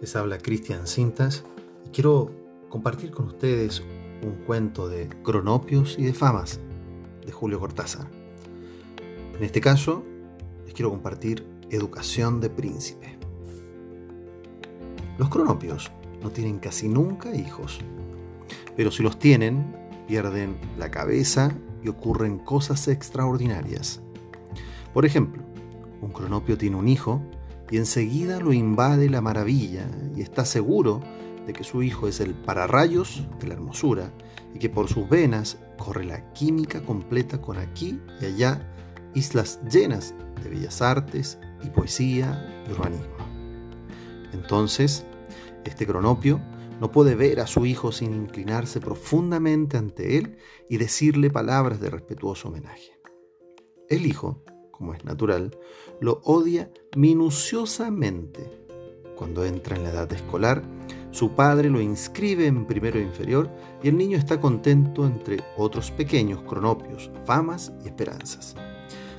Les habla Cristian Cintas y quiero compartir con ustedes un cuento de cronopios y de famas de Julio Cortázar. En este caso, les quiero compartir Educación de Príncipe. Los cronopios no tienen casi nunca hijos, pero si los tienen, pierden la cabeza y ocurren cosas extraordinarias. Por ejemplo, un cronopio tiene un hijo y enseguida lo invade la maravilla y está seguro de que su hijo es el pararrayos de la hermosura y que por sus venas corre la química completa con aquí y allá islas llenas de bellas artes y poesía y urbanismo. Entonces, este cronopio no puede ver a su hijo sin inclinarse profundamente ante él y decirle palabras de respetuoso homenaje. El hijo, como es natural, lo odia minuciosamente. Cuando entra en la edad escolar, su padre lo inscribe en primero inferior y el niño está contento entre otros pequeños cronopios, famas y esperanzas.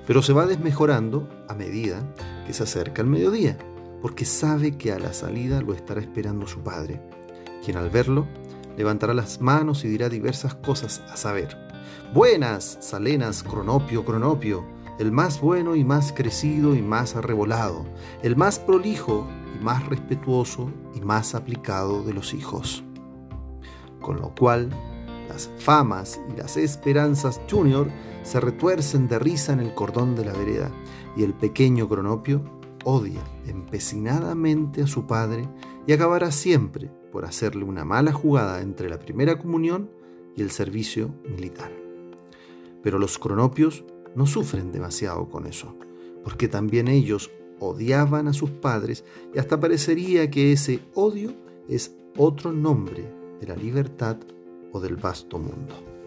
Pero se va desmejorando a medida que se acerca el mediodía, porque sabe que a la salida lo estará esperando su padre, quien al verlo levantará las manos y dirá diversas cosas a saber. Buenas, Salenas, Cronopio, Cronopio, el más bueno y más crecido y más arrebolado, el más prolijo y más respetuoso y más aplicado de los hijos. Con lo cual, las famas y las esperanzas junior se retuercen de risa en el cordón de la vereda y el pequeño cronopio odia empecinadamente a su padre y acabará siempre por hacerle una mala jugada entre la primera comunión y el servicio militar. Pero los cronopios no sufren demasiado con eso, porque también ellos odiaban a sus padres y hasta parecería que ese odio es otro nombre de la libertad o del vasto mundo.